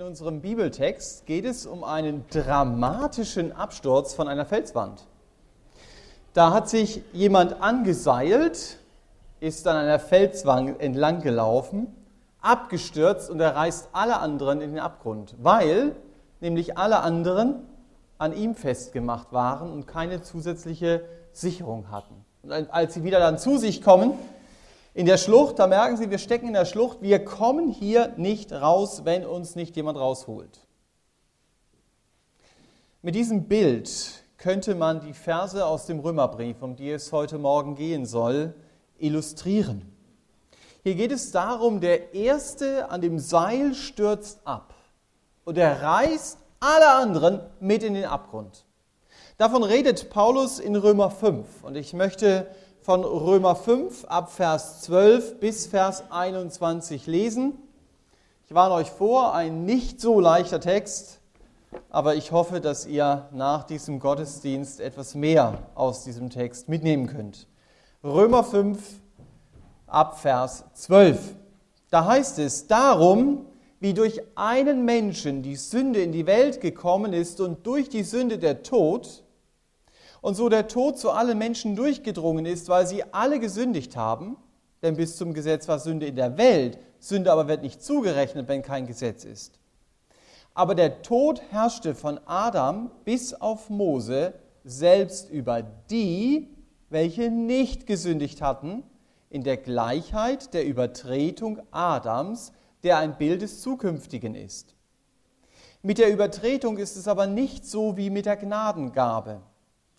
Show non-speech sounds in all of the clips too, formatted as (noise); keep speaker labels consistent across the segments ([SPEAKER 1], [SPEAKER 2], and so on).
[SPEAKER 1] in unserem Bibeltext geht es um einen dramatischen Absturz von einer Felswand. Da hat sich jemand angeseilt, ist an einer Felswand entlang gelaufen, abgestürzt und er reißt alle anderen in den Abgrund, weil nämlich alle anderen an ihm festgemacht waren und keine zusätzliche Sicherung hatten. Und als sie wieder dann zu sich kommen, in der Schlucht, da merken Sie, wir stecken in der Schlucht, wir kommen hier nicht raus, wenn uns nicht jemand rausholt. Mit diesem Bild könnte man die Verse aus dem Römerbrief, um die es heute Morgen gehen soll, illustrieren. Hier geht es darum, der Erste an dem Seil stürzt ab und er reißt alle anderen mit in den Abgrund. Davon redet Paulus in Römer 5 und ich möchte von Römer 5 ab Vers 12 bis Vers 21 lesen. Ich warne euch vor, ein nicht so leichter Text, aber ich hoffe, dass ihr nach diesem Gottesdienst etwas mehr aus diesem Text mitnehmen könnt. Römer 5 ab Vers 12. Da heißt es, darum, wie durch einen Menschen die Sünde in die Welt gekommen ist und durch die Sünde der Tod, und so der Tod zu allen Menschen durchgedrungen ist, weil sie alle gesündigt haben, denn bis zum Gesetz war Sünde in der Welt, Sünde aber wird nicht zugerechnet, wenn kein Gesetz ist. Aber der Tod herrschte von Adam bis auf Mose selbst über die, welche nicht gesündigt hatten, in der Gleichheit der Übertretung Adams, der ein Bild des Zukünftigen ist. Mit der Übertretung ist es aber nicht so wie mit der Gnadengabe.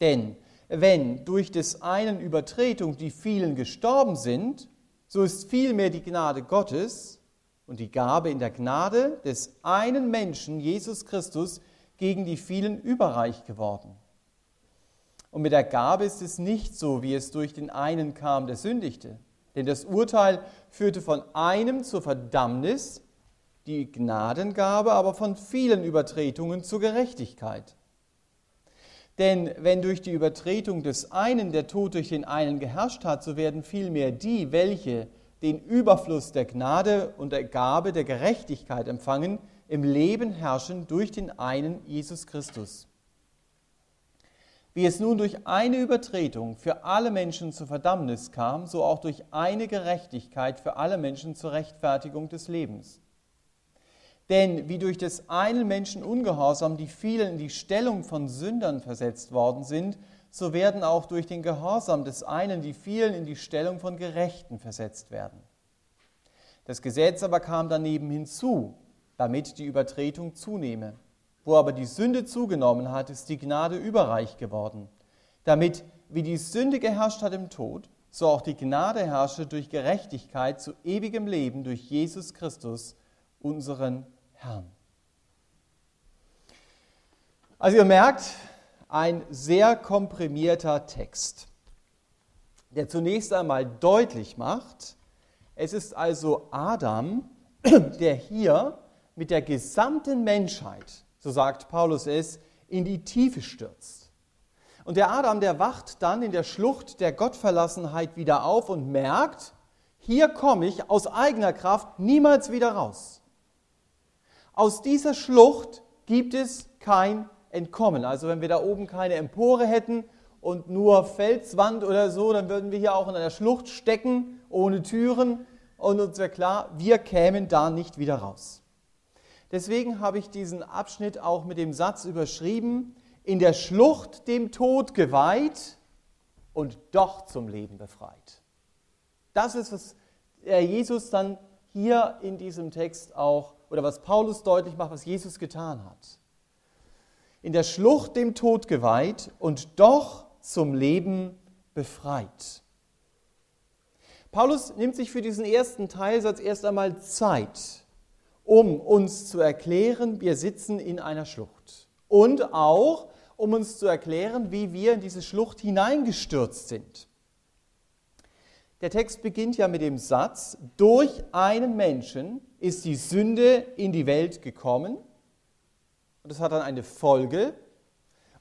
[SPEAKER 1] Denn wenn durch des einen Übertretung die vielen gestorben sind, so ist vielmehr die Gnade Gottes und die Gabe in der Gnade des einen Menschen, Jesus Christus, gegen die vielen überreich geworden. Und mit der Gabe ist es nicht so, wie es durch den einen kam, der sündigte. Denn das Urteil führte von einem zur Verdammnis, die Gnadengabe aber von vielen Übertretungen zur Gerechtigkeit. Denn wenn durch die Übertretung des einen der Tod durch den einen geherrscht hat, so werden vielmehr die, welche den Überfluss der Gnade und der Gabe der Gerechtigkeit empfangen, im Leben herrschen durch den einen Jesus Christus. Wie es nun durch eine Übertretung für alle Menschen zur Verdammnis kam, so auch durch eine Gerechtigkeit für alle Menschen zur Rechtfertigung des Lebens. Denn wie durch des einen Menschen Ungehorsam die vielen in die Stellung von Sündern versetzt worden sind, so werden auch durch den Gehorsam des einen die vielen in die Stellung von Gerechten versetzt werden. Das Gesetz aber kam daneben hinzu, damit die Übertretung zunehme. Wo aber die Sünde zugenommen hat, ist die Gnade überreich geworden, damit, wie die Sünde geherrscht hat im Tod, so auch die Gnade herrsche durch Gerechtigkeit zu ewigem Leben durch Jesus Christus, unseren Herrn. Also ihr merkt, ein sehr komprimierter Text, der zunächst einmal deutlich macht, es ist also Adam, (clears throat) der hier mit der gesamten Menschheit, so sagt Paulus es, in die Tiefe stürzt. Und der Adam, der wacht dann in der Schlucht der Gottverlassenheit wieder auf und merkt, hier komme ich aus eigener Kraft niemals wieder raus. Aus dieser Schlucht gibt es kein Entkommen. Also wenn wir da oben keine Empore hätten und nur Felswand oder so, dann würden wir hier auch in einer Schlucht stecken, ohne Türen. Und uns wäre klar, wir kämen da nicht wieder raus. Deswegen habe ich diesen Abschnitt auch mit dem Satz überschrieben, in der Schlucht dem Tod geweiht und doch zum Leben befreit. Das ist, was Jesus dann hier in diesem Text auch oder was Paulus deutlich macht, was Jesus getan hat. In der Schlucht dem Tod geweiht und doch zum Leben befreit. Paulus nimmt sich für diesen ersten Teilsatz erst einmal Zeit, um uns zu erklären, wir sitzen in einer Schlucht. Und auch, um uns zu erklären, wie wir in diese Schlucht hineingestürzt sind. Der Text beginnt ja mit dem Satz, durch einen Menschen ist die Sünde in die Welt gekommen. Und das hat dann eine Folge.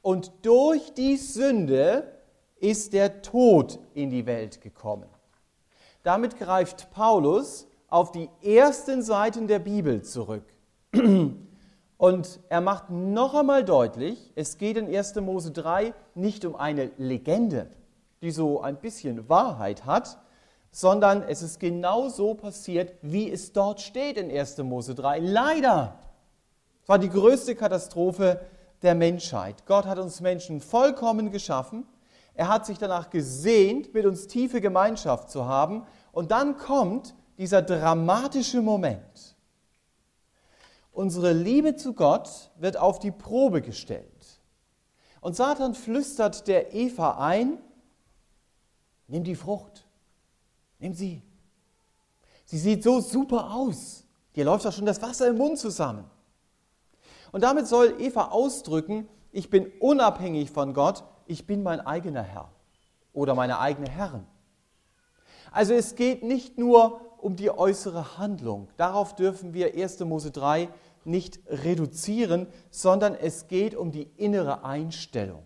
[SPEAKER 1] Und durch die Sünde ist der Tod in die Welt gekommen. Damit greift Paulus auf die ersten Seiten der Bibel zurück. (clears throat) Und er macht noch einmal deutlich, es geht in 1. Mose 3 nicht um eine Legende, die so ein bisschen Wahrheit hat, sondern es ist genau so passiert, wie es dort steht in 1. Mose 3. Leider. Es war die größte Katastrophe der Menschheit. Gott hat uns Menschen vollkommen geschaffen. Er hat sich danach gesehnt, mit uns tiefe Gemeinschaft zu haben. Und dann kommt dieser dramatische Moment. Unsere Liebe zu Gott wird auf die Probe gestellt. Und Satan flüstert der Eva ein, nimm die Frucht, nimm sie. Sie sieht so super aus. Dir läuft doch schon das Wasser im Mund zusammen. Und damit soll Eva ausdrücken, ich bin unabhängig von Gott, ich bin mein eigener Herr oder meine eigene Herrin. Also es geht nicht nur um die äußere Handlung. Darauf dürfen wir 1. Mose 3 nicht reduzieren, sondern es geht um die innere Einstellung.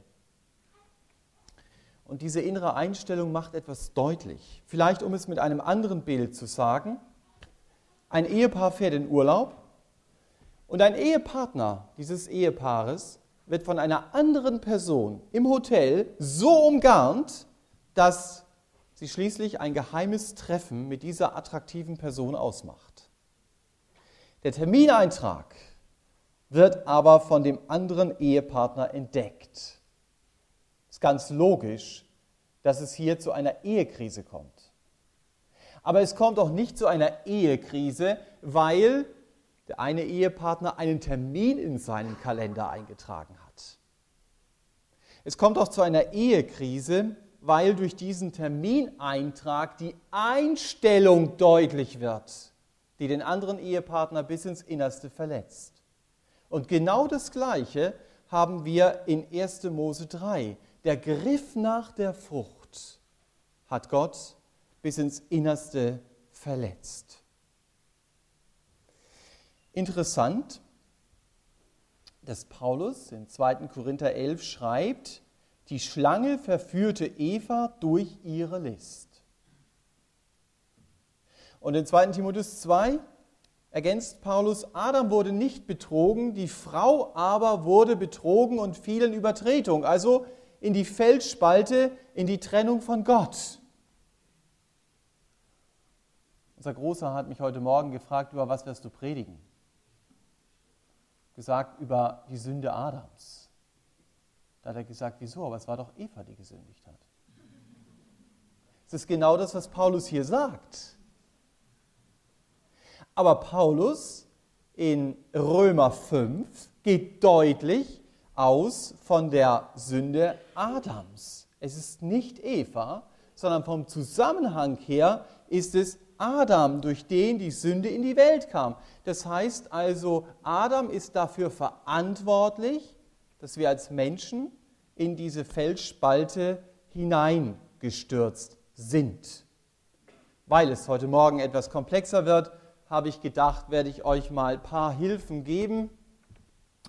[SPEAKER 1] Und diese innere Einstellung macht etwas deutlich. Vielleicht, um es mit einem anderen Bild zu sagen, ein Ehepaar fährt in Urlaub und ein Ehepartner dieses Ehepaares wird von einer anderen Person im Hotel so umgarnt, dass sie schließlich ein geheimes Treffen mit dieser attraktiven Person ausmacht. Der Termineintrag wird aber von dem anderen Ehepartner entdeckt. Ganz logisch, dass es hier zu einer Ehekrise kommt. Aber es kommt auch nicht zu einer Ehekrise, weil der eine Ehepartner einen Termin in seinen Kalender eingetragen hat. Es kommt auch zu einer Ehekrise, weil durch diesen Termineintrag die Einstellung deutlich wird, die den anderen Ehepartner bis ins Innerste verletzt. Und genau das Gleiche haben wir in 1. Mose 3. Der Griff nach der Frucht hat Gott bis ins Innerste verletzt. Interessant, dass Paulus in 2. Korinther 11 schreibt, die Schlange verführte Eva durch ihre List. Und in 2. Timotheus 2 ergänzt Paulus, Adam wurde nicht betrogen, die Frau aber wurde betrogen und fiel in Übertretung, also in die Felsspalte, in die Trennung von Gott. Unser Großer hat mich heute Morgen gefragt, über was wirst du predigen? gesagt über die Sünde Adams. Da hat er gesagt, wieso? Aber es war doch Eva, die gesündigt hat. Es ist genau das, was Paulus hier sagt. Aber Paulus in Römer 5 geht deutlich aus von der Sünde Adams. Es ist nicht Eva, sondern vom Zusammenhang her ist es Adam, durch den die Sünde in die Welt kam. Das heißt also, Adam ist dafür verantwortlich, dass wir als Menschen in diese Felsspalte hineingestürzt sind. Weil es heute Morgen etwas komplexer wird, habe ich gedacht, werde ich euch mal ein paar Hilfen geben.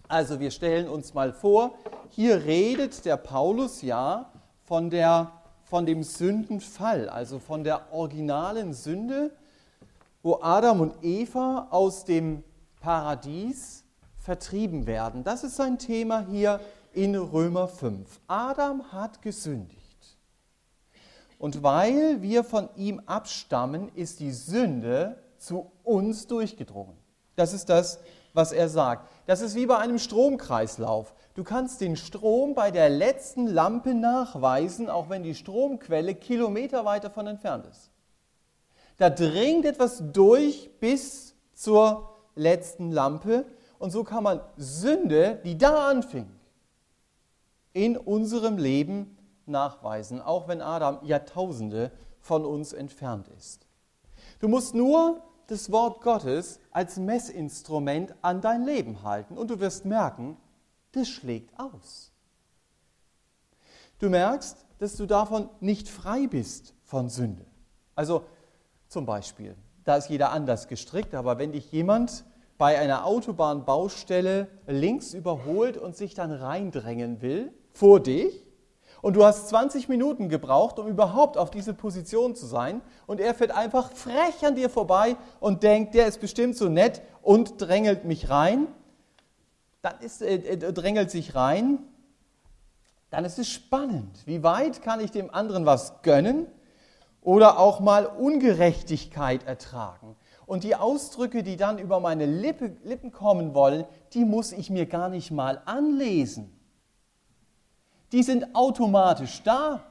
[SPEAKER 1] Also wir stellen uns mal vor, hier redet der Paulus ja von der von dem Sündenfall, also von der originalen Sünde, wo Adam und Eva aus dem Paradies vertrieben werden. Das ist sein Thema hier in Römer 5. Adam hat gesündigt. Und weil wir von ihm abstammen, ist die Sünde zu uns durchgedrungen. Das ist das, was er sagt. Das ist wie bei einem Stromkreislauf. Du kannst den Strom bei der letzten Lampe nachweisen, auch wenn die Stromquelle Kilometer weiter von entfernt ist. Da dringt etwas durch bis zur letzten Lampe und so kann man Sünde, die da anfing, in unserem Leben nachweisen, auch wenn Adam Jahrtausende von uns entfernt ist. Du musst nur das Wort Gottes als Messinstrument an dein Leben halten und du wirst merken, das schlägt aus. Du merkst, dass du davon nicht frei bist von Sünde. Also zum Beispiel, da ist jeder anders gestrickt, aber wenn dich jemand bei einer Autobahnbaustelle links überholt und sich dann reindrängen will vor dich, und du hast 20 Minuten gebraucht, um überhaupt auf diese Position zu sein. Und er fährt einfach frech an dir vorbei und denkt, der ist bestimmt so nett und drängelt mich rein dann ist, äh, äh, drängelt sich rein, dann ist es spannend. Wie weit kann ich dem anderen was gönnen oder auch mal Ungerechtigkeit ertragen? Und die Ausdrücke, die dann über meine Lippe, Lippen kommen wollen, die muss ich mir gar nicht mal anlesen. Die sind automatisch da.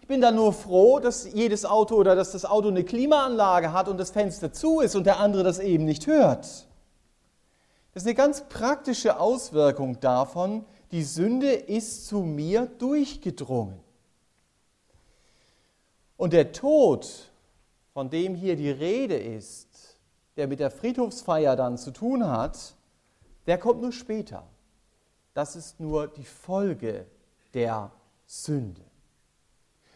[SPEAKER 1] Ich bin dann nur froh, dass jedes Auto oder dass das Auto eine Klimaanlage hat und das Fenster zu ist und der andere das eben nicht hört. Das ist eine ganz praktische Auswirkung davon, die Sünde ist zu mir durchgedrungen. Und der Tod, von dem hier die Rede ist, der mit der Friedhofsfeier dann zu tun hat, der kommt nur später. Das ist nur die Folge der Sünde.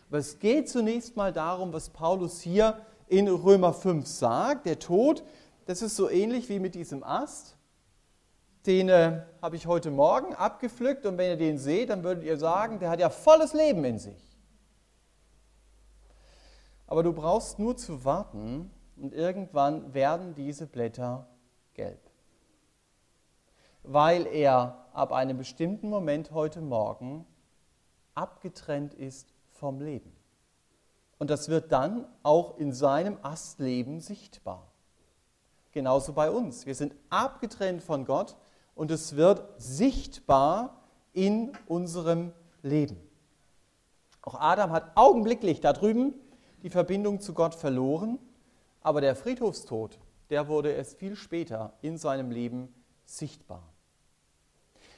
[SPEAKER 1] Aber es geht zunächst mal darum, was Paulus hier in Römer 5 sagt. Der Tod, das ist so ähnlich wie mit diesem Ast. Den äh, habe ich heute Morgen abgepflückt und wenn ihr den seht, dann würdet ihr sagen, der hat ja volles Leben in sich. Aber du brauchst nur zu warten und irgendwann werden diese Blätter gelb. Weil er ab einem bestimmten Moment heute Morgen abgetrennt ist vom Leben. Und das wird dann auch in seinem Astleben sichtbar. Genauso bei uns. Wir sind abgetrennt von Gott und es wird sichtbar in unserem Leben. Auch Adam hat augenblicklich da drüben die Verbindung zu Gott verloren, aber der Friedhofstod, der wurde erst viel später in seinem Leben sichtbar.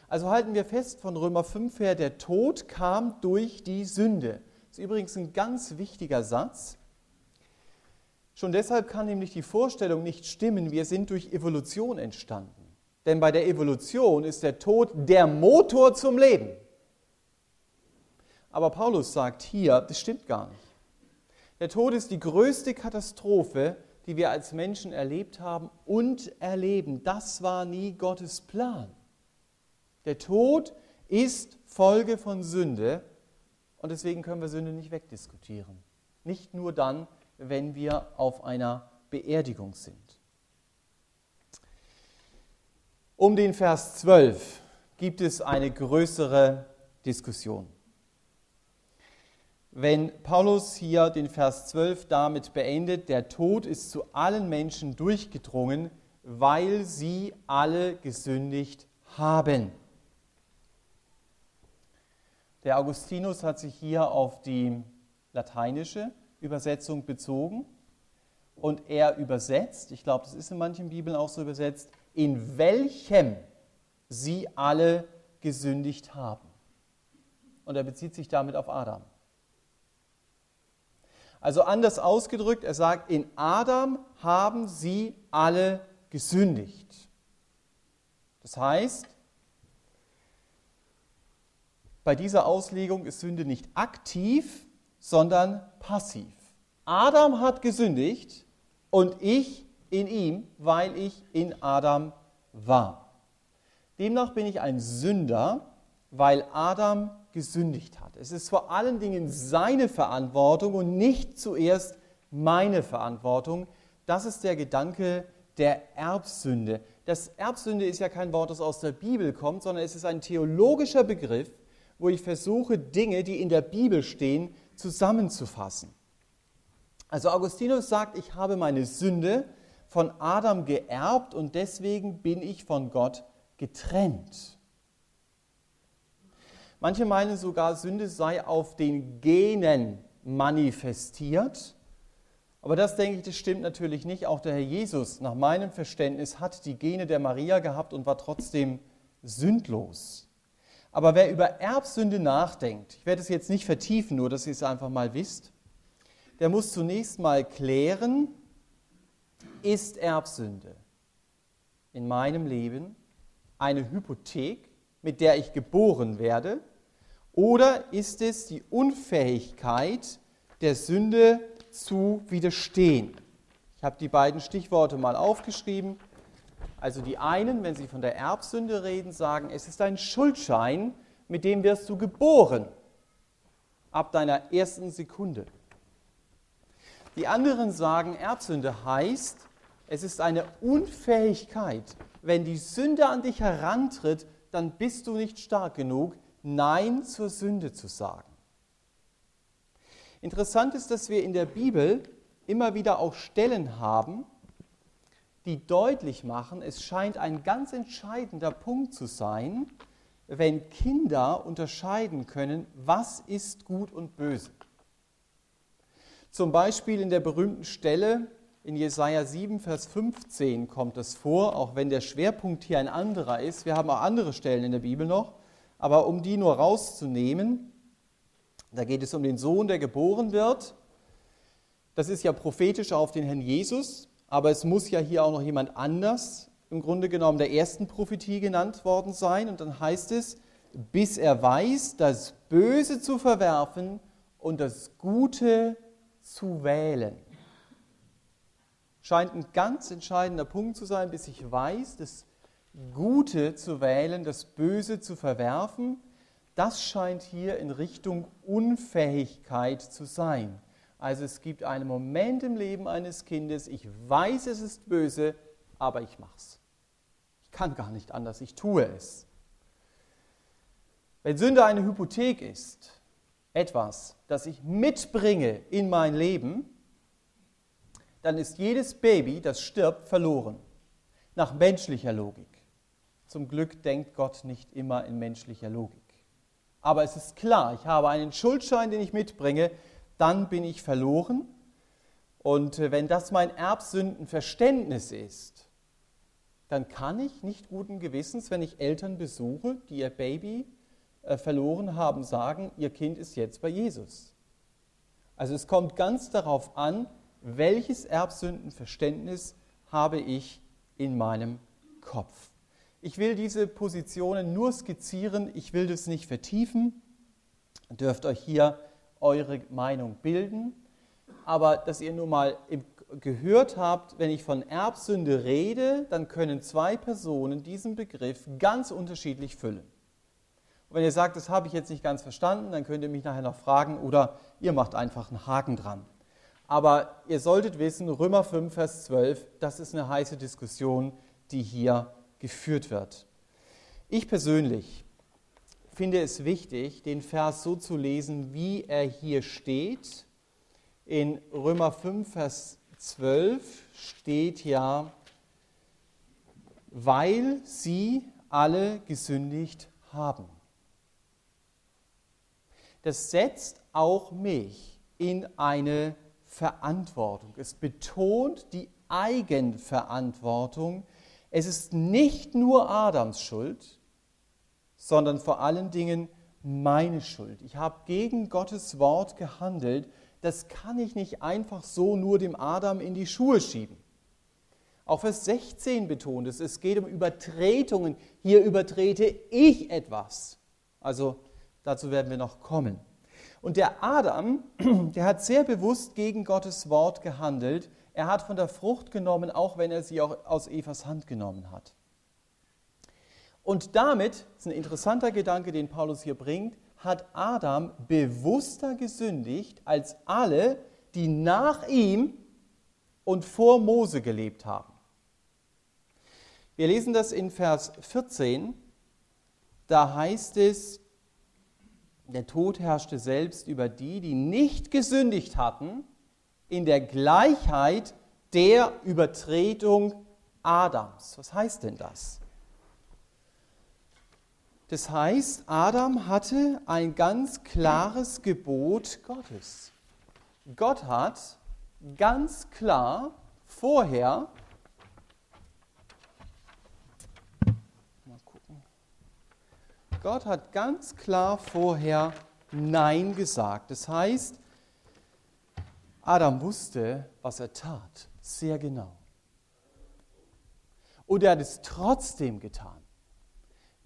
[SPEAKER 1] Also halten wir fest von Römer 5 her, der Tod kam durch die Sünde. Das ist übrigens ein ganz wichtiger Satz. Schon deshalb kann nämlich die Vorstellung nicht stimmen, wir sind durch Evolution entstanden. Denn bei der Evolution ist der Tod der Motor zum Leben. Aber Paulus sagt hier, das stimmt gar nicht. Der Tod ist die größte Katastrophe, die wir als Menschen erlebt haben und erleben. Das war nie Gottes Plan. Der Tod ist Folge von Sünde und deswegen können wir Sünde nicht wegdiskutieren. Nicht nur dann, wenn wir auf einer Beerdigung sind. Um den Vers 12 gibt es eine größere Diskussion. Wenn Paulus hier den Vers 12 damit beendet, der Tod ist zu allen Menschen durchgedrungen, weil sie alle gesündigt haben. Der Augustinus hat sich hier auf die lateinische Übersetzung bezogen und er übersetzt, ich glaube, das ist in manchen Bibeln auch so übersetzt, in welchem sie alle gesündigt haben. Und er bezieht sich damit auf Adam. Also anders ausgedrückt, er sagt, in Adam haben sie alle gesündigt. Das heißt, bei dieser Auslegung ist Sünde nicht aktiv, sondern passiv. Adam hat gesündigt und ich in ihm, weil ich in Adam war. Demnach bin ich ein Sünder, weil Adam gesündigt hat. Es ist vor allen Dingen seine Verantwortung und nicht zuerst meine Verantwortung. Das ist der Gedanke der Erbsünde. Das Erbsünde ist ja kein Wort, das aus der Bibel kommt, sondern es ist ein theologischer Begriff, wo ich versuche, Dinge, die in der Bibel stehen, zusammenzufassen. Also Augustinus sagt, ich habe meine Sünde von Adam geerbt und deswegen bin ich von Gott getrennt. Manche meinen sogar, Sünde sei auf den Genen manifestiert. Aber das denke ich, das stimmt natürlich nicht. Auch der Herr Jesus, nach meinem Verständnis, hat die Gene der Maria gehabt und war trotzdem sündlos. Aber wer über Erbsünde nachdenkt, ich werde es jetzt nicht vertiefen, nur dass ihr es einfach mal wisst, der muss zunächst mal klären, ist Erbsünde in meinem Leben eine Hypothek, mit der ich geboren werde, oder ist es die Unfähigkeit der Sünde zu widerstehen? Ich habe die beiden Stichworte mal aufgeschrieben. Also die einen, wenn sie von der Erbsünde reden, sagen, es ist ein Schuldschein, mit dem wirst du geboren, ab deiner ersten Sekunde. Die anderen sagen, Erbsünde heißt, es ist eine Unfähigkeit, wenn die Sünde an dich herantritt, dann bist du nicht stark genug, Nein zur Sünde zu sagen. Interessant ist, dass wir in der Bibel immer wieder auch Stellen haben, die deutlich machen, es scheint ein ganz entscheidender Punkt zu sein, wenn Kinder unterscheiden können, was ist gut und böse. Zum Beispiel in der berühmten Stelle in Jesaja 7, Vers 15 kommt es vor, auch wenn der Schwerpunkt hier ein anderer ist. Wir haben auch andere Stellen in der Bibel noch, aber um die nur rauszunehmen, da geht es um den Sohn, der geboren wird. Das ist ja prophetisch auf den Herrn Jesus, aber es muss ja hier auch noch jemand anders im Grunde genommen der ersten Prophetie genannt worden sein. Und dann heißt es, bis er weiß, das Böse zu verwerfen und das Gute zu wählen. Scheint ein ganz entscheidender Punkt zu sein, bis ich weiß, das Gute zu wählen, das Böse zu verwerfen. Das scheint hier in Richtung Unfähigkeit zu sein. Also es gibt einen Moment im Leben eines Kindes, ich weiß, es ist böse, aber ich mache es. Ich kann gar nicht anders, ich tue es. Wenn Sünde eine Hypothek ist, etwas, das ich mitbringe in mein Leben, dann ist jedes Baby, das stirbt, verloren. Nach menschlicher Logik. Zum Glück denkt Gott nicht immer in menschlicher Logik. Aber es ist klar, ich habe einen Schuldschein, den ich mitbringe, dann bin ich verloren. Und äh, wenn das mein Erbsündenverständnis ist, dann kann ich nicht guten Gewissens, wenn ich Eltern besuche, die ihr Baby äh, verloren haben, sagen, ihr Kind ist jetzt bei Jesus. Also es kommt ganz darauf an, welches Erbsündenverständnis habe ich in meinem Kopf. Ich will diese Positionen nur skizzieren, ich will das nicht vertiefen. Ihr dürft euch hier eure Meinung bilden, aber dass ihr nur mal gehört habt, wenn ich von Erbsünde rede, dann können zwei Personen diesen Begriff ganz unterschiedlich füllen. Und wenn ihr sagt, das habe ich jetzt nicht ganz verstanden, dann könnt ihr mich nachher noch fragen oder ihr macht einfach einen Haken dran. Aber ihr solltet wissen, Römer 5, Vers 12, das ist eine heiße Diskussion, die hier geführt wird. Ich persönlich finde es wichtig, den Vers so zu lesen, wie er hier steht. In Römer 5, Vers 12 steht ja, weil sie alle gesündigt haben. Das setzt auch mich in eine Verantwortung. Es betont die Eigenverantwortung. Es ist nicht nur Adams Schuld, sondern vor allen Dingen meine Schuld. Ich habe gegen Gottes Wort gehandelt. Das kann ich nicht einfach so nur dem Adam in die Schuhe schieben. Auch Vers 16 betont es, es geht um Übertretungen. Hier übertrete ich etwas. Also dazu werden wir noch kommen. Und der Adam, (clears throat) der hat sehr bewusst gegen Gottes Wort gehandelt. Er hat von der Frucht genommen, auch wenn er sie auch aus Evas Hand genommen hat. Und damit, das ist ein interessanter Gedanke, den Paulus hier bringt, hat Adam bewusster gesündigt als alle, die nach ihm und vor Mose gelebt haben. Wir lesen das in Vers 14. Da heißt es, der Tod herrschte selbst über die, die nicht gesündigt hatten, in der Gleichheit der Übertretung Adams. Was heißt denn das? Das heißt, Adam hatte ein ganz klares Gebot Gottes. Gott hat ganz klar vorher Gott hat ganz klar vorher Nein gesagt. Das heißt, Adam wusste, was er tat, sehr genau. Und er hat es trotzdem getan.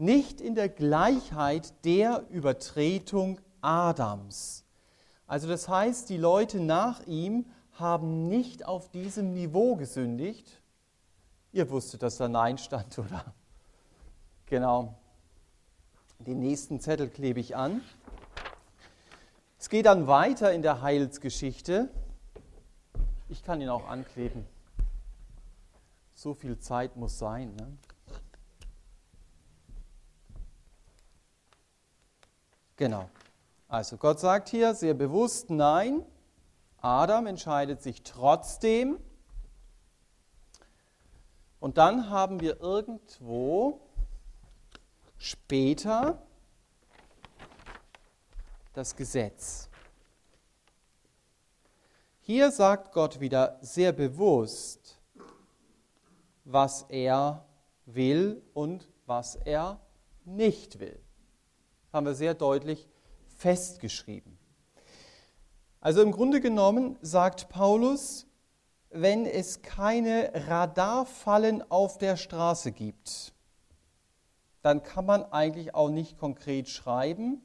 [SPEAKER 1] Nicht in der Gleichheit der Übertretung Adams. Also das heißt, die Leute nach ihm haben nicht auf diesem Niveau gesündigt. Ihr wusstet, dass da Nein stand, (laughs) oder? Genau. Den nächsten Zettel klebe ich an. Es geht dann weiter in der Heilsgeschichte. Ich kann ihn auch ankleben. So viel Zeit muss sein. Ne? Genau. Also Gott sagt hier sehr bewusst, nein, Adam entscheidet sich trotzdem. Und dann haben wir irgendwo später das Gesetz. Hier sagt Gott wieder sehr bewusst, was er will und was er nicht will. Haben wir sehr deutlich festgeschrieben. Also im Grunde genommen sagt Paulus, wenn es keine Radarfallen auf der Straße gibt, dann kann man eigentlich auch nicht konkret schreiben,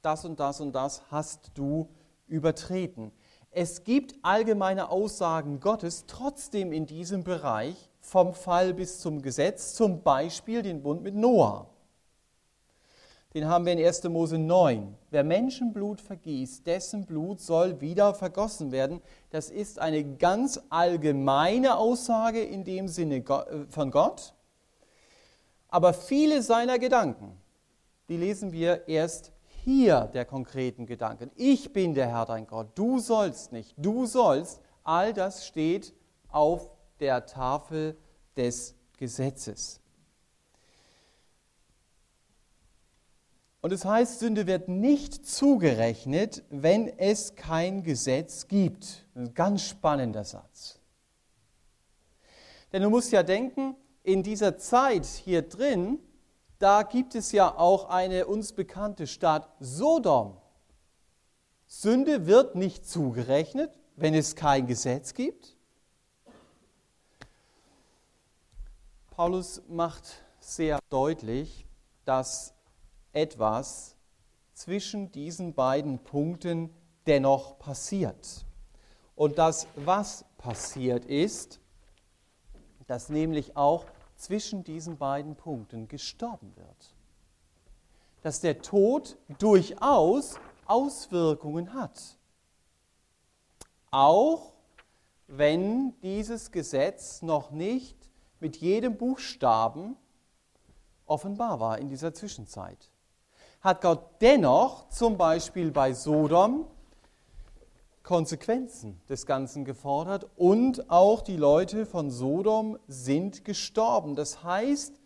[SPEAKER 1] das und das und das hast du übertreten. Es gibt allgemeine Aussagen Gottes trotzdem in diesem Bereich vom Fall bis zum Gesetz, zum Beispiel den Bund mit Noah. Den haben wir in 1. Mose 9. Wer Menschenblut vergießt, dessen Blut soll wieder vergossen werden. Das ist eine ganz allgemeine Aussage in dem Sinne äh, von Gott. Aber viele seiner Gedanken, die lesen wir erst hier der konkreten Gedanken. Ich bin der Herr dein Gott, du sollst nicht, du sollst. All das steht auf der Tafel des Gesetzes. Und es heißt, Sünde wird nicht zugerechnet, wenn es kein Gesetz gibt. Ein ganz spannender Satz. Denn du musst ja denken, in dieser Zeit hier drin, da gibt es ja auch eine uns bekannte Stadt Sodom. Sünde wird nicht zugerechnet, wenn es kein Gesetz gibt. Paulus macht sehr deutlich, dass etwas zwischen diesen beiden Punkten dennoch passiert. Und das, was passiert ist, dass nämlich auch zwischen diesen beiden Punkten gestorben wird. Dass der Tod durchaus Auswirkungen hat. Auch wenn dieses Gesetz noch nicht mit jedem Buchstaben offenbar war in dieser Zwischenzeit hat Gott dennoch zum Beispiel bei Sodom Konsequenzen des Ganzen gefordert und auch die Leute von Sodom sind gestorben. Das heißt,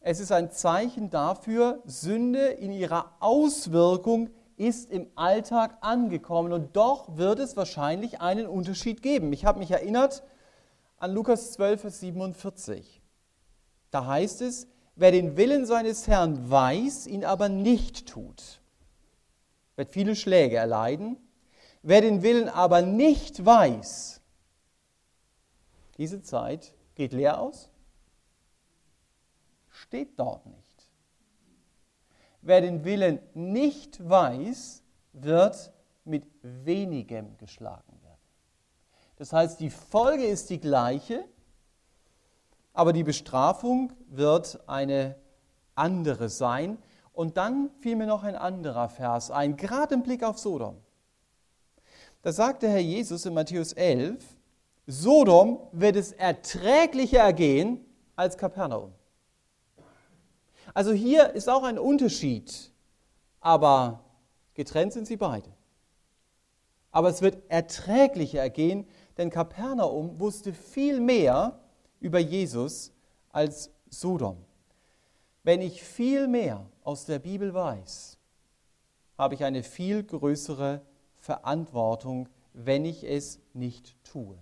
[SPEAKER 1] es ist ein Zeichen dafür, Sünde in ihrer Auswirkung ist im Alltag angekommen und doch wird es wahrscheinlich einen Unterschied geben. Ich habe mich erinnert an Lukas 12, Vers 47. Da heißt es, Wer den Willen seines Herrn weiß, ihn aber nicht tut, wird viele Schläge erleiden. Wer den Willen aber nicht weiß, diese Zeit geht leer aus, steht dort nicht. Wer den Willen nicht weiß, wird mit wenigem geschlagen werden. Das heißt, die Folge ist die gleiche, aber die Bestrafung wird eine andere sein. Und dann fiel mir noch ein anderer Vers ein, gerade im Blick auf Sodom. Da sagte Herr Jesus in Matthäus 11, Sodom wird es erträglicher ergehen als Kapernaum. Also hier ist auch ein Unterschied, aber getrennt sind sie beide. Aber es wird erträglicher ergehen, denn Kapernaum wusste viel mehr über Jesus als Sodom. Wenn ich viel mehr aus der Bibel weiß, habe ich eine viel größere Verantwortung, wenn ich es nicht tue.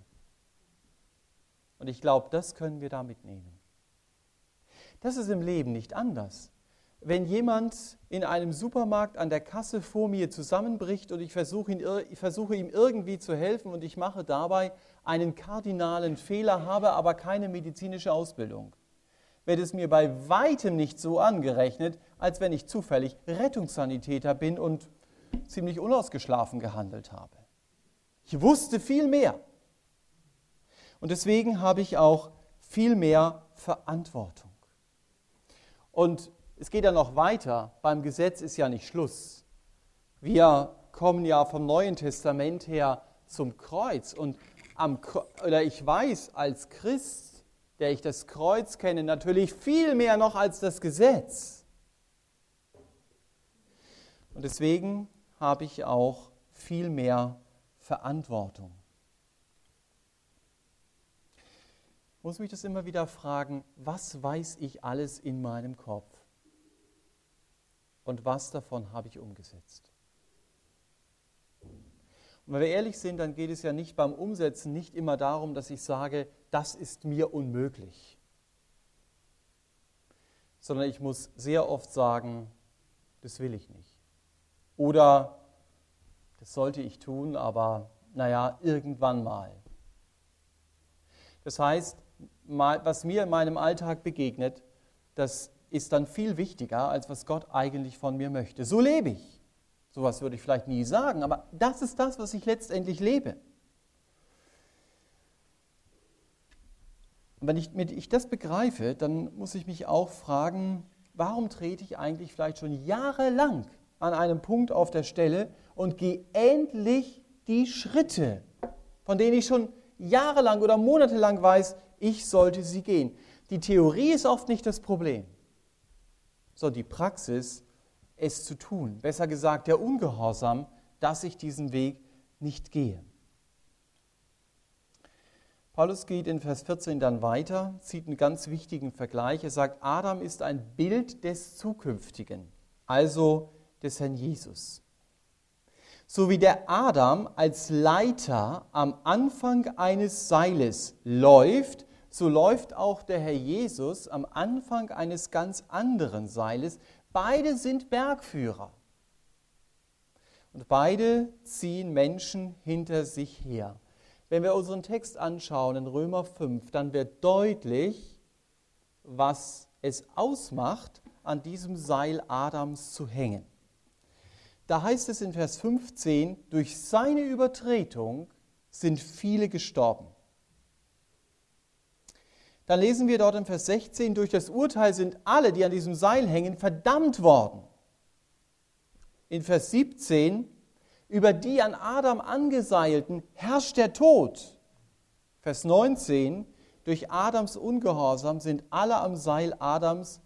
[SPEAKER 1] Und ich glaube, das können wir da mitnehmen. Das ist im Leben nicht anders wenn jemand in einem Supermarkt an der Kasse vor mir zusammenbricht und ich versuche, ihn, ich versuche, ihm irgendwie zu helfen und ich mache dabei einen kardinalen Fehler, habe aber keine medizinische Ausbildung, wird es mir bei weitem nicht so angerechnet, als wenn ich zufällig Rettungssanitäter bin und ziemlich unausgeschlafen gehandelt habe. Ich wusste viel mehr. Und deswegen habe ich auch viel mehr Verantwortung. Und es geht ja noch weiter. Beim Gesetz ist ja nicht Schluss. Wir kommen ja vom Neuen Testament her zum Kreuz. Und am, oder ich weiß als Christ, der ich das Kreuz kenne, natürlich viel mehr noch als das Gesetz. Und deswegen habe ich auch viel mehr Verantwortung. Ich muss mich das immer wieder fragen, was weiß ich alles in meinem Kopf? Und was davon habe ich umgesetzt? Und wenn wir ehrlich sind, dann geht es ja nicht beim Umsetzen nicht immer darum, dass ich sage, das ist mir unmöglich, sondern ich muss sehr oft sagen, das will ich nicht. Oder das sollte ich tun, aber naja, irgendwann mal. Das heißt, was mir in meinem Alltag begegnet, das ist dann viel wichtiger, als was Gott eigentlich von mir möchte. So lebe ich. Sowas würde ich vielleicht nie sagen, aber das ist das, was ich letztendlich lebe. Und wenn ich, ich das begreife, dann muss ich mich auch fragen, warum trete ich eigentlich vielleicht schon jahrelang an einem Punkt auf der Stelle und gehe endlich die Schritte, von denen ich schon jahrelang oder monatelang weiß, ich sollte sie gehen. Die Theorie ist oft nicht das Problem, sondern die Praxis, es zu tun. Besser gesagt, der Ungehorsam, dass ich diesen Weg nicht gehe. Paulus geht in Vers 14 dann weiter, zieht einen ganz wichtigen Vergleich. Er sagt, Adam ist ein Bild des Zukünftigen, also des Herrn Jesus. So wie der Adam als Leiter am Anfang eines Seiles läuft, so läuft auch der Herr Jesus am Anfang eines ganz anderen Seiles. Beide sind Bergführer. Und beide ziehen Menschen hinter sich her. Wenn wir unseren Text anschauen in Römer 5, dann wird deutlich, was es ausmacht, an diesem Seil Adams zu hängen. Da heißt es in Vers 15, durch seine Übertretung sind viele gestorben. Dann lesen wir dort in Vers 16, durch das Urteil sind alle, die an diesem Seil hängen, verdammt worden. In Vers 17, über die an Adam angeseilten herrscht der Tod. Vers 19, durch Adams Ungehorsam sind alle am Seil Adams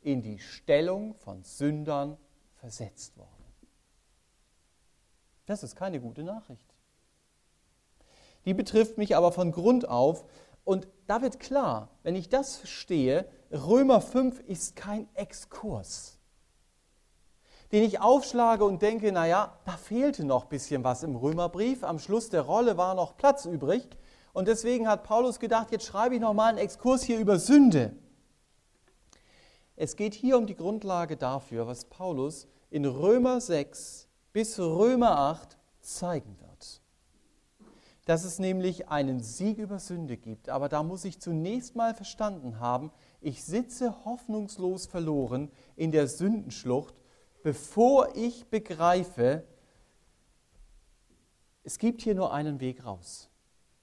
[SPEAKER 1] in die Stellung von Sündern versetzt worden. Das ist keine gute Nachricht. Die betrifft mich aber von Grund auf. Und da wird klar, wenn ich das verstehe, Römer 5 ist kein Exkurs den ich aufschlage und denke, naja, da fehlte noch ein bisschen was im Römerbrief. Am Schluss der Rolle war noch Platz übrig. Und deswegen hat Paulus gedacht, jetzt schreibe ich nochmal einen Exkurs hier über Sünde. Es geht hier um die Grundlage dafür, was Paulus in Römer 6 bis Römer 8 zeigen wird. Dass es nämlich einen Sieg über Sünde gibt. Aber da muss ich zunächst mal verstanden haben, ich sitze hoffnungslos verloren in der Sündenschlucht bevor ich begreife, es gibt hier nur einen Weg raus,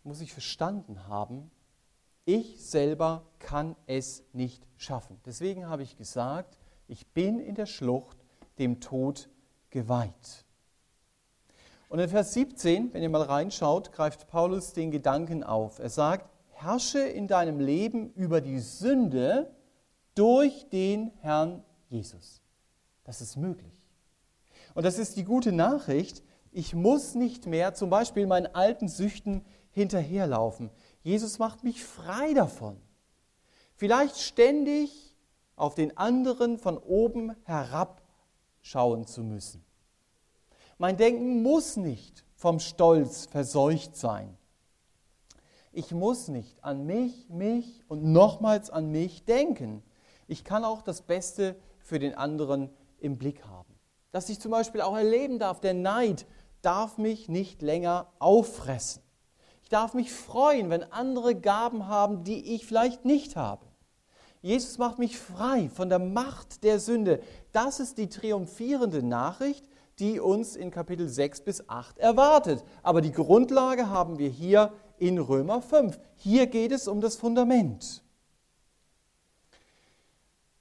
[SPEAKER 1] muss ich verstanden haben, ich selber kann es nicht schaffen. Deswegen habe ich gesagt, ich bin in der Schlucht dem Tod geweiht. Und in Vers 17, wenn ihr mal reinschaut, greift Paulus den Gedanken auf. Er sagt, herrsche in deinem Leben über die Sünde durch den Herrn Jesus. Das ist möglich. Und das ist die gute Nachricht. Ich muss nicht mehr zum Beispiel meinen alten Süchten hinterherlaufen. Jesus macht mich frei davon. Vielleicht ständig auf den anderen von oben herab schauen zu müssen. Mein Denken muss nicht vom Stolz verseucht sein. Ich muss nicht an mich, mich und nochmals an mich denken. Ich kann auch das Beste für den anderen im Blick haben. Dass ich zum Beispiel auch erleben darf, der Neid darf mich nicht länger auffressen. Ich darf mich freuen, wenn andere Gaben haben, die ich vielleicht nicht habe. Jesus macht mich frei von der Macht der Sünde. Das ist die triumphierende Nachricht, die uns in Kapitel 6 bis 8 erwartet. Aber die Grundlage haben wir hier in Römer 5. Hier geht es um das Fundament.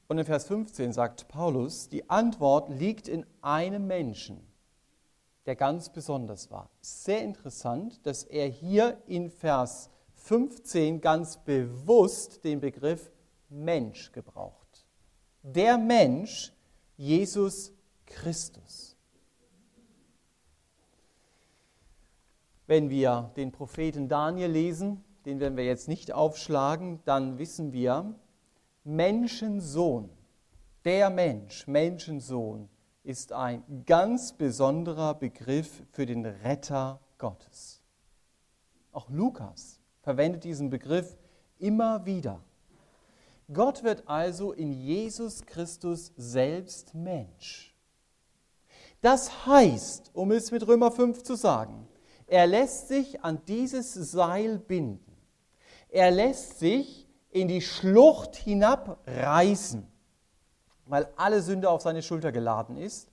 [SPEAKER 1] Und in Vers 15 sagt Paulus, die Antwort liegt in einem Menschen, der ganz besonders war. Sehr interessant, dass er hier in Vers 15 ganz bewusst den Begriff Mensch gebraucht. Der Mensch, Jesus Christus. Wenn wir den Propheten Daniel lesen, den werden wir jetzt nicht aufschlagen, dann wissen wir, Menschensohn, der Mensch, Menschensohn, ist ein ganz besonderer Begriff für den Retter Gottes. Auch Lukas verwendet diesen Begriff immer wieder. Gott wird also in Jesus Christus selbst Mensch. Das heißt, um es mit Römer 5 zu sagen, er lässt sich an dieses Seil binden. Er lässt sich in die Schlucht hinabreißen, weil alle Sünde auf seine Schulter geladen ist.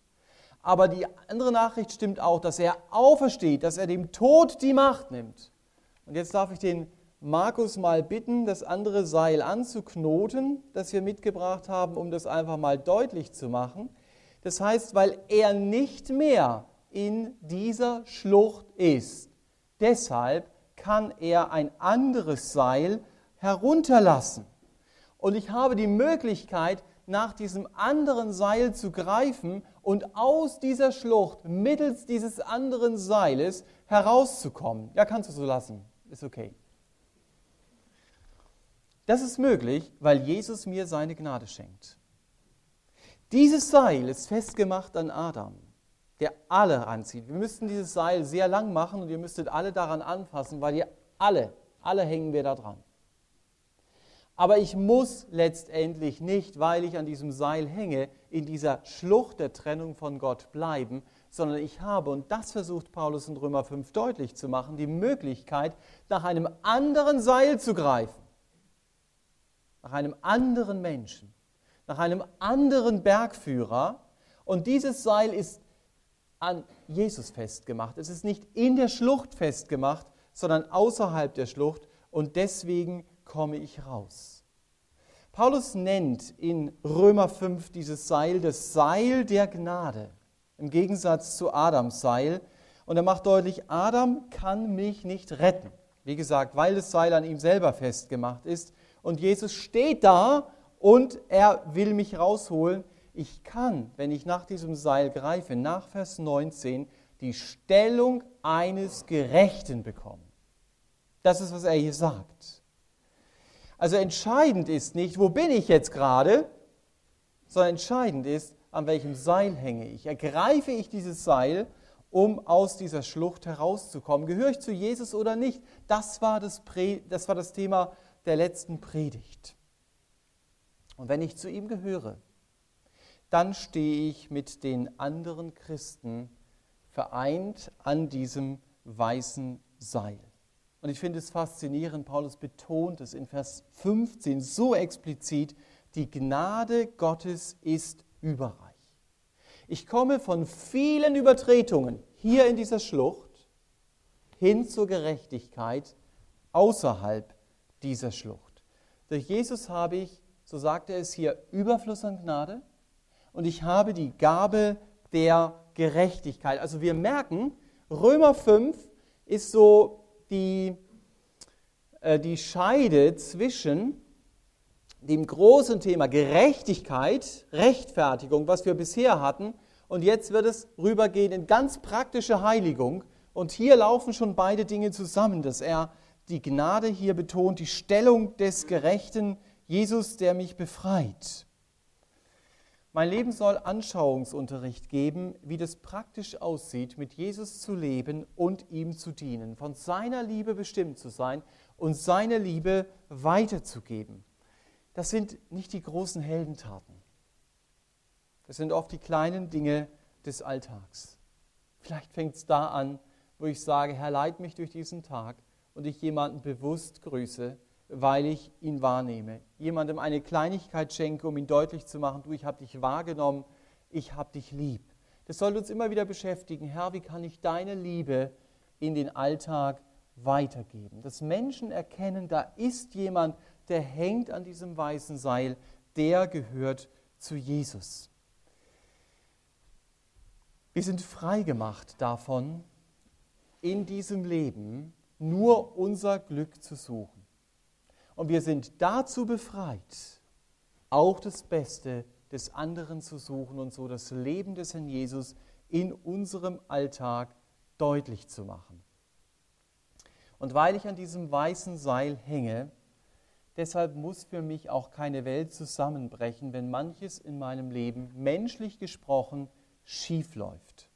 [SPEAKER 1] Aber die andere Nachricht stimmt auch, dass er aufersteht, dass er dem Tod die Macht nimmt. Und jetzt darf ich den Markus mal bitten, das andere Seil anzuknoten, das wir mitgebracht haben, um das einfach mal deutlich zu machen. Das heißt, weil er nicht mehr in dieser Schlucht ist. Deshalb kann er ein anderes Seil herunterlassen. Und ich habe die Möglichkeit, nach diesem anderen Seil zu greifen und aus dieser Schlucht mittels dieses anderen Seiles herauszukommen. Ja, kannst du so lassen. Ist okay. Das ist möglich, weil Jesus mir seine Gnade schenkt. Dieses Seil ist festgemacht an Adam, der alle anzieht. Wir müssten dieses Seil sehr lang machen und ihr müsstet alle daran anfassen, weil ihr alle, alle hängen wir da dran. Aber ich muss letztendlich nicht, weil ich an diesem Seil hänge, in dieser Schlucht der Trennung von Gott bleiben, sondern ich habe, und das versucht Paulus in Römer 5 deutlich zu machen, die Möglichkeit, nach einem anderen Seil zu greifen nach einem anderen Menschen, nach einem anderen Bergführer. Und dieses Seil ist an Jesus festgemacht. Es ist nicht in der Schlucht festgemacht, sondern außerhalb der Schlucht. Und deswegen komme ich raus. Paulus nennt in Römer 5 dieses Seil das Seil der Gnade, im Gegensatz zu Adams Seil. Und er macht deutlich, Adam kann mich nicht retten. Wie gesagt, weil das Seil an ihm selber festgemacht ist und Jesus steht da und er will mich rausholen. Ich kann, wenn ich nach diesem Seil greife, nach Vers 19, die Stellung eines Gerechten bekommen. Das ist, was er hier sagt. Also entscheidend ist nicht, wo bin ich jetzt gerade, sondern entscheidend ist, an welchem Seil hänge ich. Ergreife ich dieses Seil, um aus dieser Schlucht herauszukommen? Gehöre ich zu Jesus oder nicht? Das war das, Prä das, war das Thema der letzten Predigt. Und wenn ich zu ihm gehöre, dann stehe ich mit den anderen Christen vereint an diesem weißen Seil. Und ich finde es faszinierend, Paulus betont es in Vers 15 so explizit, die Gnade Gottes ist überreich. Ich komme von vielen Übertretungen hier in dieser Schlucht hin zur Gerechtigkeit außerhalb dieser Schlucht. Durch Jesus habe ich, so sagt er es hier, Überfluss an Gnade und ich habe die Gabe der Gerechtigkeit. Also wir merken, Römer 5 ist so die, äh, die Scheide zwischen dem großen Thema Gerechtigkeit, Rechtfertigung, was wir bisher hatten, und jetzt wird es rübergehen in ganz praktische Heiligung. Und hier laufen schon beide Dinge zusammen, dass er die Gnade hier betont, die Stellung des Gerechten, Jesus, der mich befreit. Mein Leben soll Anschauungsunterricht geben, wie das praktisch aussieht, mit Jesus zu leben und ihm zu dienen, von seiner Liebe bestimmt zu sein und seine Liebe weiterzugeben. Das sind nicht die großen Heldentaten. Das sind oft die kleinen Dinge des Alltags. Vielleicht fängt es da an, wo ich sage, Herr, leit mich durch diesen Tag und ich jemanden bewusst grüße, weil ich ihn wahrnehme. Jemandem eine Kleinigkeit schenke, um ihn deutlich zu machen, du, ich habe dich wahrgenommen, ich habe dich lieb. Das sollte uns immer wieder beschäftigen. Herr, wie kann ich deine Liebe in den Alltag weitergeben? Dass Menschen erkennen, da ist jemand, der hängt an diesem weißen Seil, der gehört zu Jesus. Wir sind frei gemacht davon, in diesem Leben nur unser Glück zu suchen. Und wir sind dazu befreit, auch das Beste des anderen zu suchen und so das Leben des Herrn Jesus in unserem Alltag deutlich zu machen. Und weil ich an diesem weißen Seil hänge, deshalb muss für mich auch keine Welt zusammenbrechen, wenn manches in meinem Leben, menschlich gesprochen, schief läuft.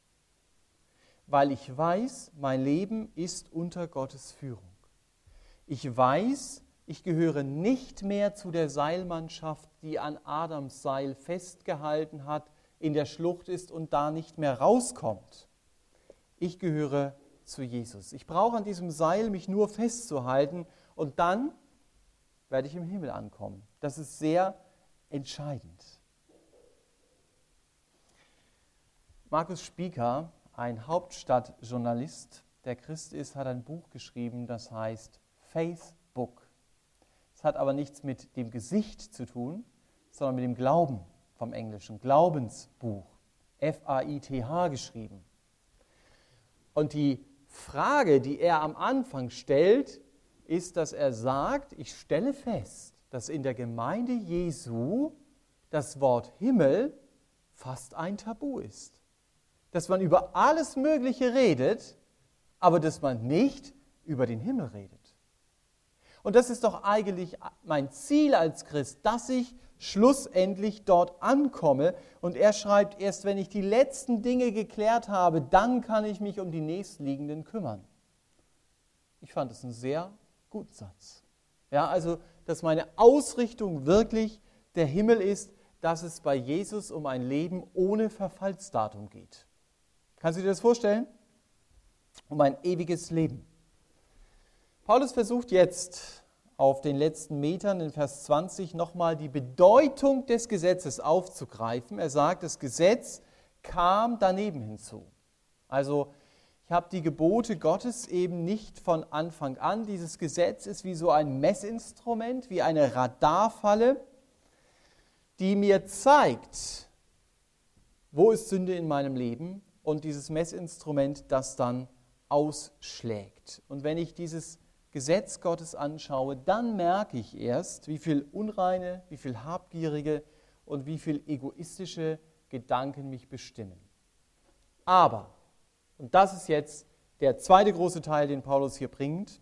[SPEAKER 1] Weil ich weiß, mein Leben ist unter Gottes Führung. Ich weiß, ich gehöre nicht mehr zu der Seilmannschaft, die an Adams Seil festgehalten hat, in der Schlucht ist und da nicht mehr rauskommt. Ich gehöre zu Jesus. Ich brauche an diesem Seil mich nur festzuhalten und dann werde ich im Himmel ankommen. Das ist sehr entscheidend. Markus Spieker, ein Hauptstadtjournalist, der Christ ist, hat ein Buch geschrieben, das heißt Faith Book. Es hat aber nichts mit dem Gesicht zu tun, sondern mit dem Glauben vom Englischen. Glaubensbuch. F-A-I-T-H geschrieben. Und die Frage, die er am Anfang stellt, ist, dass er sagt, ich stelle fest, dass in der Gemeinde Jesu das Wort Himmel fast ein Tabu ist. Dass man über alles Mögliche redet, aber dass man nicht über den Himmel redet. Und das ist doch eigentlich mein Ziel als Christ, dass ich schlussendlich dort ankomme. Und er schreibt, erst wenn ich die letzten Dinge geklärt habe, dann kann ich mich um die nächstliegenden kümmern. Ich fand es einen sehr guten Satz. Ja, also, dass meine Ausrichtung wirklich der Himmel ist, dass es bei Jesus um ein Leben ohne Verfallsdatum geht. Kannst du dir das vorstellen? Um ein ewiges Leben. Paulus versucht jetzt auf den letzten Metern in Vers 20 nochmal die Bedeutung des Gesetzes aufzugreifen. Er sagt, das Gesetz kam daneben hinzu. Also ich habe die Gebote Gottes eben nicht von Anfang an. Dieses Gesetz ist wie so ein Messinstrument, wie eine Radarfalle, die mir zeigt, wo ist Sünde in meinem Leben und dieses Messinstrument das dann ausschlägt. Und wenn ich dieses Gesetz Gottes anschaue, dann merke ich erst, wie viel unreine, wie viel habgierige und wie viel egoistische Gedanken mich bestimmen. Aber, und das ist jetzt der zweite große Teil, den Paulus hier bringt,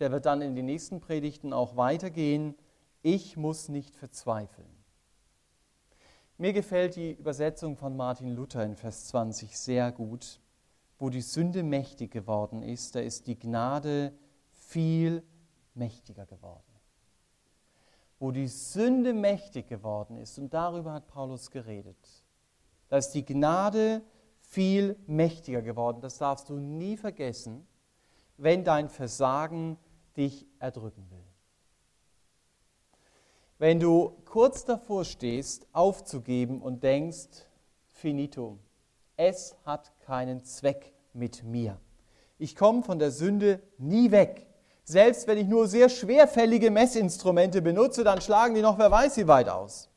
[SPEAKER 1] der wird dann in den nächsten Predigten auch weitergehen, ich muss nicht verzweifeln. Mir gefällt die Übersetzung von Martin Luther in Vers 20 sehr gut. Wo die Sünde mächtig geworden ist, da ist die Gnade viel mächtiger geworden. Wo die Sünde mächtig geworden ist, und darüber hat Paulus geredet, da ist die Gnade viel mächtiger geworden. Das darfst du nie vergessen, wenn dein Versagen dich erdrücken will. Wenn du kurz davor stehst, aufzugeben und denkst, finito, es hat keinen Zweck mit mir. Ich komme von der Sünde nie weg. Selbst wenn ich nur sehr schwerfällige Messinstrumente benutze, dann schlagen die noch wer weiß wie weit aus.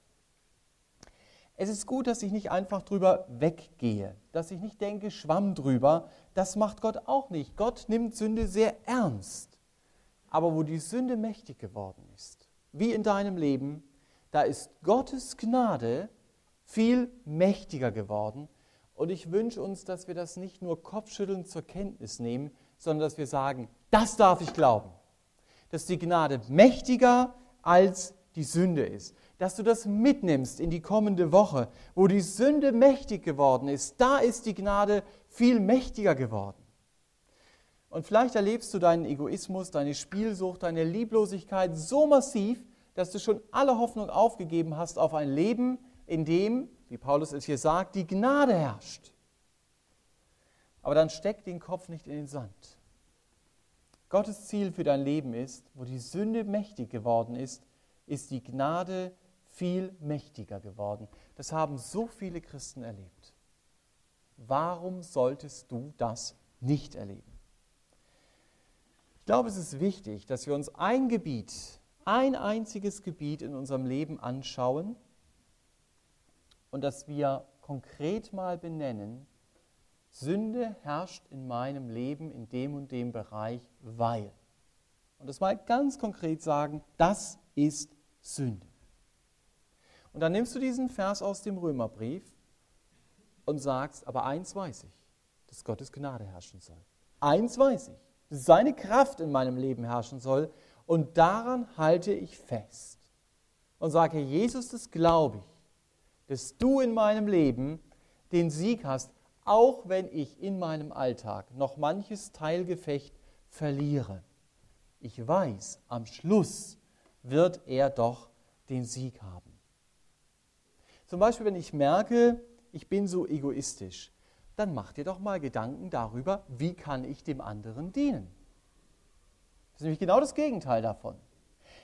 [SPEAKER 1] Es ist gut, dass ich nicht einfach drüber weggehe, dass ich nicht denke, schwamm drüber. Das macht Gott auch nicht. Gott nimmt Sünde sehr ernst. Aber wo die Sünde mächtig geworden ist, wie in deinem Leben, da ist Gottes Gnade viel mächtiger geworden. Und ich wünsche uns, dass wir das nicht nur kopfschüttelnd zur Kenntnis nehmen, sondern dass wir sagen, das darf ich glauben. Dass die Gnade mächtiger als die Sünde ist. Dass du das mitnimmst in die kommende Woche, wo die Sünde mächtig geworden ist. Da ist die Gnade viel mächtiger geworden. Und vielleicht erlebst du deinen Egoismus, deine Spielsucht, deine Lieblosigkeit so massiv, dass du schon alle Hoffnung aufgegeben hast auf ein Leben, in dem, wie Paulus es hier sagt, die Gnade herrscht. Aber dann steck den Kopf nicht in den Sand. Gottes Ziel für dein Leben ist, wo die Sünde mächtig geworden ist, ist die Gnade viel mächtiger geworden. Das haben so viele Christen erlebt. Warum solltest du das nicht erleben? Ich glaube, es ist wichtig, dass wir uns ein Gebiet, ein einziges Gebiet in unserem Leben anschauen und dass wir konkret mal benennen, Sünde herrscht in meinem Leben in dem und dem Bereich, weil. Und das mal ganz konkret sagen, das ist Sünde. Und dann nimmst du diesen Vers aus dem Römerbrief und sagst, aber eins weiß ich, dass Gottes Gnade herrschen soll. Eins weiß ich, seine Kraft in meinem Leben herrschen soll. Und daran halte ich fest und sage, Jesus, das glaube ich, dass du in meinem Leben den Sieg hast, auch wenn ich in meinem Alltag noch manches Teilgefecht verliere. Ich weiß, am Schluss wird er doch den Sieg haben. Zum Beispiel, wenn ich merke, ich bin so egoistisch, dann mach dir doch mal Gedanken darüber, wie kann ich dem anderen dienen. Das ist nämlich genau das Gegenteil davon.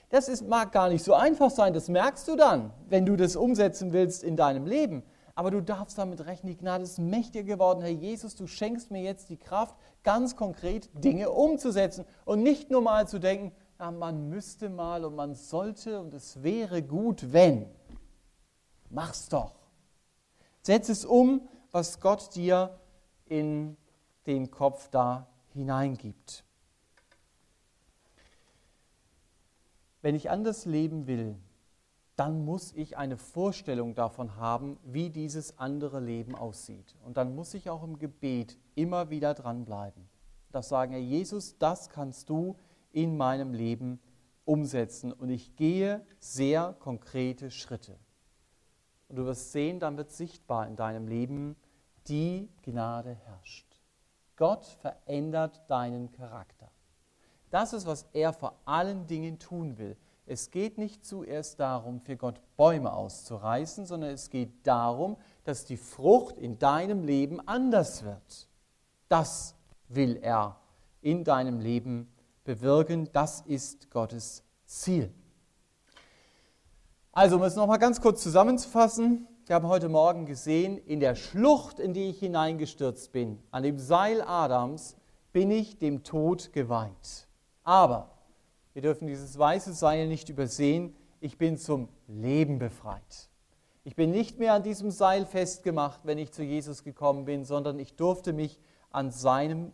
[SPEAKER 1] Das ist, mag gar nicht so einfach sein, das merkst du dann, wenn du das umsetzen willst in deinem Leben. Aber du darfst damit rechnen, die Gnade ist mächtiger geworden. Herr Jesus, du schenkst mir jetzt die Kraft, ganz konkret Dinge umzusetzen und nicht nur mal zu denken, ja, man müsste mal und man sollte und es wäre gut, wenn. Mach's doch. Setz es um, was Gott dir in den Kopf da hineingibt. Wenn ich anders leben will, dann muss ich eine Vorstellung davon haben, wie dieses andere Leben aussieht. Und dann muss ich auch im Gebet immer wieder dranbleiben. Das sagen, Herr Jesus, das kannst du in meinem Leben umsetzen. Und ich gehe sehr konkrete Schritte. Und du wirst sehen, dann wird sichtbar in deinem Leben, die Gnade herrscht. Gott verändert deinen Charakter. Das ist, was er vor allen Dingen tun will. Es geht nicht zuerst darum, für Gott Bäume auszureißen, sondern es geht darum, dass die Frucht in deinem Leben anders wird. Das will er in deinem Leben bewirken. Das ist Gottes Ziel. Also, um es nochmal ganz kurz zusammenzufassen, wir haben heute Morgen gesehen, in der Schlucht, in die ich hineingestürzt bin, an dem Seil Adams, bin ich dem Tod geweiht. Aber wir dürfen dieses weiße Seil nicht übersehen. Ich bin zum Leben befreit. Ich bin nicht mehr an diesem Seil festgemacht, wenn ich zu Jesus gekommen bin, sondern ich durfte mich an seinem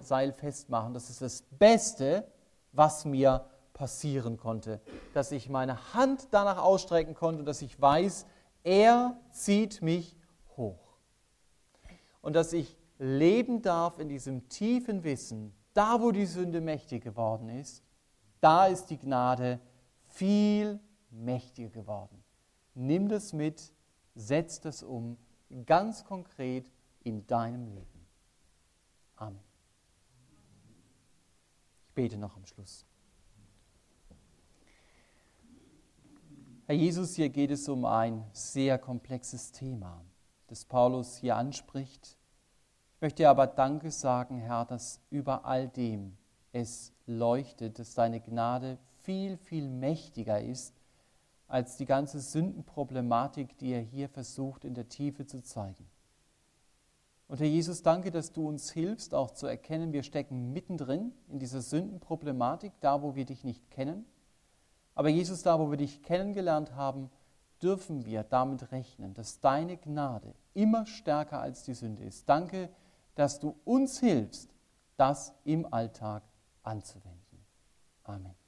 [SPEAKER 1] Seil festmachen. Das ist das Beste, was mir passieren konnte. Dass ich meine Hand danach ausstrecken konnte und dass ich weiß, er zieht mich hoch. Und dass ich leben darf in diesem tiefen Wissen, da wo die Sünde mächtig geworden ist, da ist die Gnade viel mächtiger geworden. Nimm das mit, setz das um, ganz konkret in deinem Leben. Amen. Ich bete noch am Schluss. Herr Jesus, hier geht es um ein sehr komplexes Thema, das Paulus hier anspricht. Ich möchte aber Danke sagen, Herr, dass über all dem es leuchtet, dass deine Gnade viel, viel mächtiger ist als die ganze Sündenproblematik, die er hier versucht in der Tiefe zu zeigen. Und Herr Jesus, danke, dass du uns hilfst, auch zu erkennen, wir stecken mittendrin in dieser Sündenproblematik, da wo wir dich nicht kennen. Aber Jesus, da wo wir dich kennengelernt haben, dürfen wir damit rechnen, dass deine Gnade immer stärker als die Sünde ist. Danke, dass du uns hilfst, das im Alltag anzuwenden. Amen.